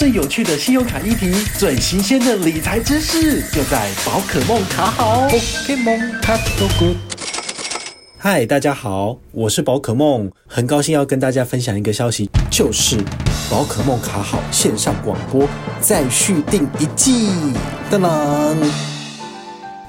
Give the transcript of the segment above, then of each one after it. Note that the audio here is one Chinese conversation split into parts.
最有趣的信用卡议题，最新鲜的理财知识，就在宝可梦卡好。So good。嗨，大家好，我是宝可梦，很高兴要跟大家分享一个消息，就是宝可梦卡好线上广播再续订一季。当当，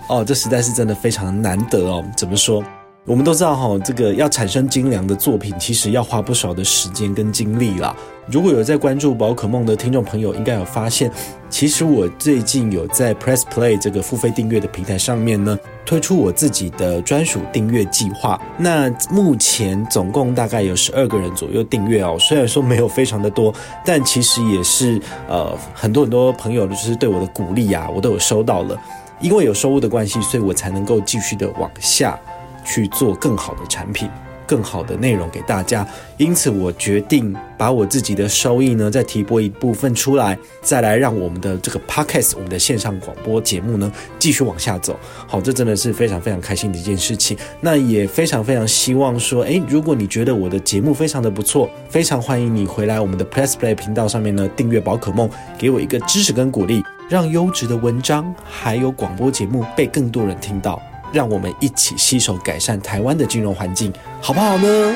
哦，这实在是真的非常难得哦。怎么说？我们都知道哈，这个要产生精良的作品，其实要花不少的时间跟精力啦。如果有在关注宝可梦的听众朋友，应该有发现，其实我最近有在 Press Play 这个付费订阅的平台上面呢，推出我自己的专属订阅计划。那目前总共大概有十二个人左右订阅哦，虽然说没有非常的多，但其实也是呃很多很多朋友就是对我的鼓励啊，我都有收到了。因为有收入的关系，所以我才能够继续的往下。去做更好的产品，更好的内容给大家。因此，我决定把我自己的收益呢，再提拨一部分出来，再来让我们的这个 podcast，我们的线上广播节目呢，继续往下走。好，这真的是非常非常开心的一件事情。那也非常非常希望说，诶，如果你觉得我的节目非常的不错，非常欢迎你回来我们的 Press Play 频道上面呢，订阅宝可梦，给我一个支持跟鼓励，让优质的文章还有广播节目被更多人听到。让我们一起携手改善台湾的金融环境，好不好呢？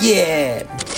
耶、yeah!！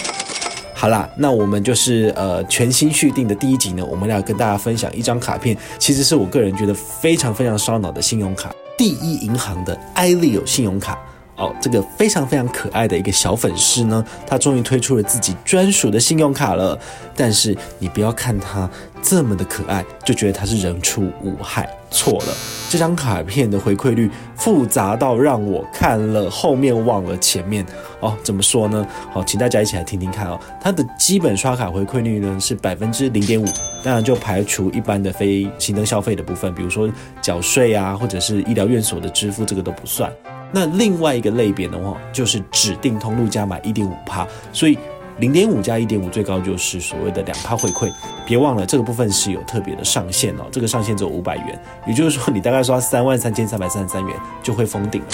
好啦，那我们就是呃全新续订的第一集呢，我们要跟大家分享一张卡片，其实是我个人觉得非常非常烧脑的信用卡——第一银行的 iLeo 信用卡。哦，这个非常非常可爱的一个小粉丝呢，他终于推出了自己专属的信用卡了。但是你不要看他这么的可爱，就觉得他是人畜无害，错了。这张卡片的回馈率复杂到让我看了后面忘了前面。哦，怎么说呢？好，请大家一起来听听看哦。它的基本刷卡回馈率呢是百分之零点五，当然就排除一般的非行动消费的部分，比如说缴税啊，或者是医疗院所的支付，这个都不算。那另外一个类别的话，就是指定通路加码一点五趴，所以零点五加一点五最高就是所谓的两趴回馈。别忘了这个部分是有特别的上限哦，这个上限只有五百元，也就是说你大概刷三万三千三百三十三元就会封顶了。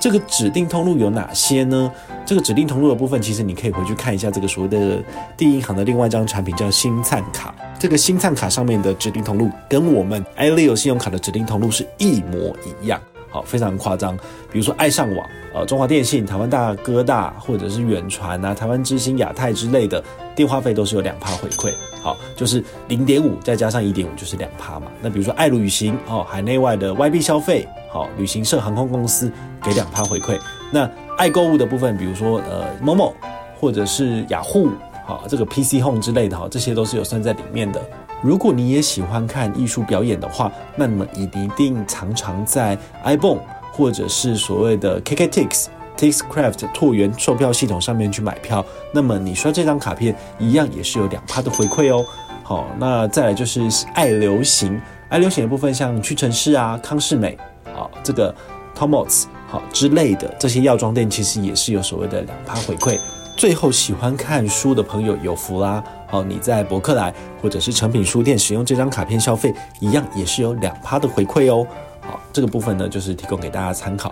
这个指定通路有哪些呢？这个指定通路的部分，其实你可以回去看一下这个所谓的第一银行的另外一张产品叫星灿卡，这个星灿卡上面的指定通路跟我们 iLeo 信用卡的指定通路是一模一样。好，非常夸张。比如说爱上网，呃，中华电信、台湾大哥大，或者是远传啊、台湾之星、亚太之类的，电话费都是有两趴回馈。好，就是零点五再加上一点五，就是两趴嘛。那比如说爱旅行，哦，海内外的 YB 消费，好，旅行社、航空公司给两趴回馈。那爱购物的部分，比如说呃，Momo 或者是雅虎，好，这个 PC Home 之类的，哈，这些都是有算在里面的。如果你也喜欢看艺术表演的话，那么你一定常常在 ibon 或者是所谓的 KKTix、Tixcraft 拓元售票系统上面去买票，那么你刷这张卡片一样也是有两趴的回馈哦。好，那再来就是爱流行，爱流行的部分像屈臣氏啊、康士美啊、这个 Tomots 好之类的这些药妆店，其实也是有所谓的两趴回馈。最后，喜欢看书的朋友有福啦！好，你在博客来或者是诚品书店使用这张卡片消费，一样也是有两趴的回馈哦。好，这个部分呢，就是提供给大家参考。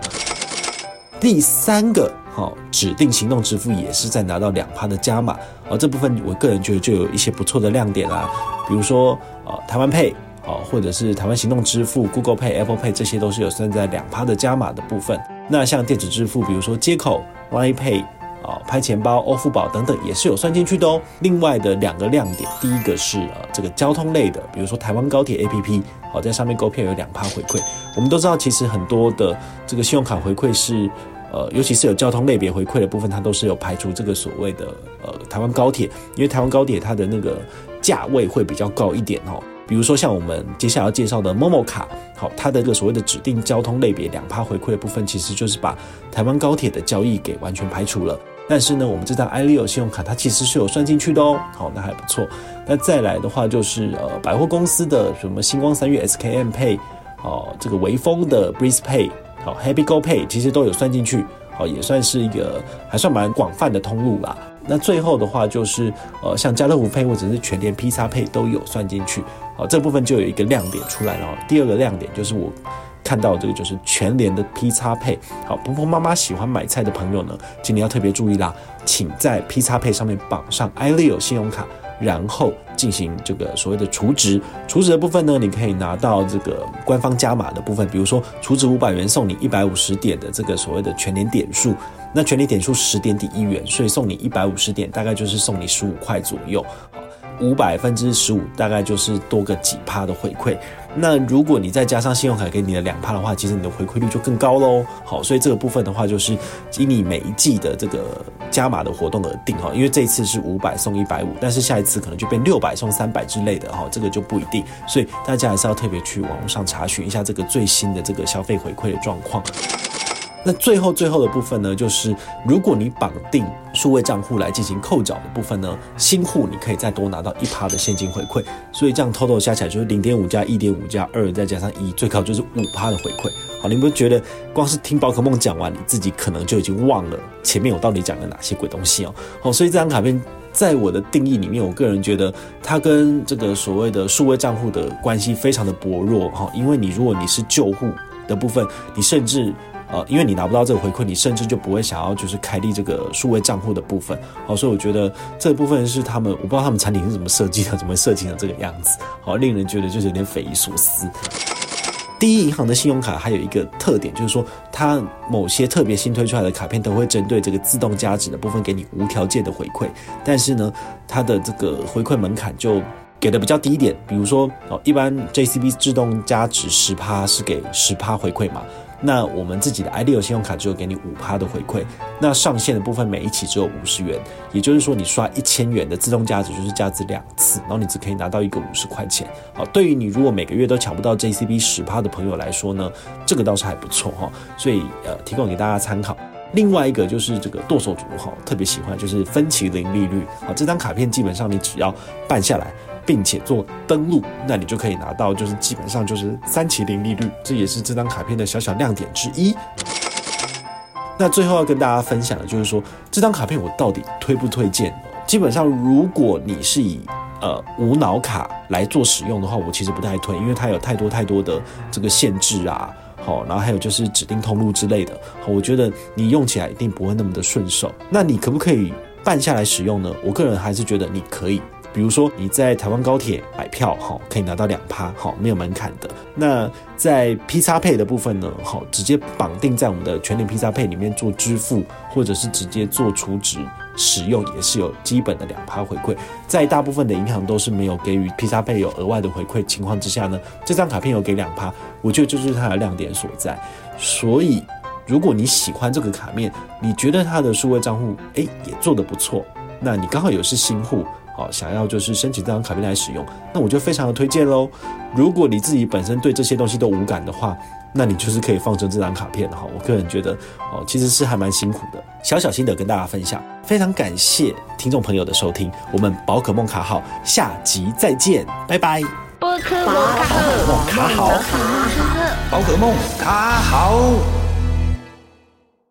第三个，好，指定行动支付也是在拿到两趴的加码。好，这部分我个人觉得就有一些不错的亮点啦，比如说呃，台湾 Pay，好，或者是台湾行动支付、Google Pay、Apple Pay 这些都是有算在两趴的加码的部分。那像电子支付，比如说街口、Line Pay。啊，拍钱包、欧付宝等等也是有算进去的哦。另外的两个亮点，第一个是呃这个交通类的，比如说台湾高铁 APP，好，在上面购票有两趴回馈。我们都知道，其实很多的这个信用卡回馈是呃，尤其是有交通类别回馈的部分，它都是有排除这个所谓的呃台湾高铁，因为台湾高铁它的那个价位会比较高一点哦。比如说像我们接下来要介绍的 Momo 卡，好，它的这个所谓的指定交通类别两趴回馈的部分，其实就是把台湾高铁的交易给完全排除了。但是呢，我们这张 iLeo 信用卡它其实是有算进去的哦。好，那还不错。那再来的话就是呃百货公司的什么星光三月 SKM Pay，哦，这个微风的 Breeze Pay，好 Happy Go Pay，其实都有算进去。好，也算是一个还算蛮广泛的通路啦。那最后的话就是，呃，像家乐福 Pay 或者是全联披萨 Pay 都有算进去，好，这部分就有一个亮点出来了。第二个亮点就是我看到这个就是全联的 P 叉配好，婆婆妈妈喜欢买菜的朋友呢，今年要特别注意啦，请在 P 叉配上面绑上 iLeo 信用卡，然后进行这个所谓的储值。储值的部分呢，你可以拿到这个官方加码的部分，比如说储值五百元送你一百五十点的这个所谓的全年点数。那全年点数十点抵一元，所以送你一百五十点，大概就是送你十五块左右。五百分之十五，大概就是多个几趴的回馈。那如果你再加上信用卡给你的两趴的话，其实你的回馈率就更高喽。好，所以这个部分的话，就是以你每一季的这个加码的活动而定哈。因为这一次是五百送一百五，但是下一次可能就变六百送三百之类的哈，这个就不一定。所以大家还是要特别去网络上查询一下这个最新的这个消费回馈的状况。那最后最后的部分呢，就是如果你绑定数位账户来进行扣缴的部分呢，新户你可以再多拿到一趴的现金回馈，所以这样 total 加起来就是零点五加一点五加二再加上一，最高就是五趴的回馈。好，你们觉得光是听宝可梦讲完，你自己可能就已经忘了前面我到底讲了哪些鬼东西哦？好，所以这张卡片在我的定义里面，我个人觉得它跟这个所谓的数位账户的关系非常的薄弱哈，因为你如果你是旧户的部分，你甚至呃，因为你拿不到这个回馈，你甚至就不会想要就是开立这个数位账户的部分。好，所以我觉得这部分是他们，我不知道他们产品是怎么设计的，怎么设计成这个样子，好，令人觉得就是有点匪夷所思。第一银行的信用卡还有一个特点，就是说它某些特别新推出来的卡片都会针对这个自动加值的部分给你无条件的回馈，但是呢，它的这个回馈门槛就给的比较低一点。比如说哦，一般 JCB 自动加值十趴是给十趴回馈嘛。那我们自己的 iLeo 信用卡只有给你五趴的回馈，那上限的部分每一期只有五十元，也就是说你刷一千元的自动价值就是价值两次，然后你只可以拿到一个五十块钱。好，对于你如果每个月都抢不到 JCB 十趴的朋友来说呢，这个倒是还不错哈，所以呃提供给大家参考。另外一个就是这个剁手族哈，特别喜欢就是分期零利率，好，这张卡片基本上你只要办下来。并且做登录，那你就可以拿到，就是基本上就是三期零利率，这也是这张卡片的小小亮点之一。那最后要跟大家分享的就是说，这张卡片我到底推不推荐？基本上，如果你是以呃无脑卡来做使用的话，我其实不太推，因为它有太多太多的这个限制啊，好，然后还有就是指定通路之类的，好，我觉得你用起来一定不会那么的顺手。那你可不可以办下来使用呢？我个人还是觉得你可以。比如说你在台湾高铁买票，哈，可以拿到两趴，好，没有门槛的。那在 PXPay 的部分呢，好，直接绑定在我们的全联 PXPay 里面做支付，或者是直接做储值使用，也是有基本的两趴回馈。在大部分的银行都是没有给予 PXPay 有额外的回馈情况之下呢，这张卡片有给两趴，我觉得这就是它的亮点所在。所以，如果你喜欢这个卡面，你觉得它的数位账户，哎，也做得不错，那你刚好有是新户。好，想要就是申请这张卡片来使用，那我就非常的推荐喽。如果你自己本身对这些东西都无感的话，那你就是可以放成这张卡片哈。我个人觉得哦，其实是还蛮辛苦的。小小心得跟大家分享，非常感谢听众朋友的收听，我们宝可梦卡号，下集再见，拜拜。宝可梦卡好，宝可梦卡好。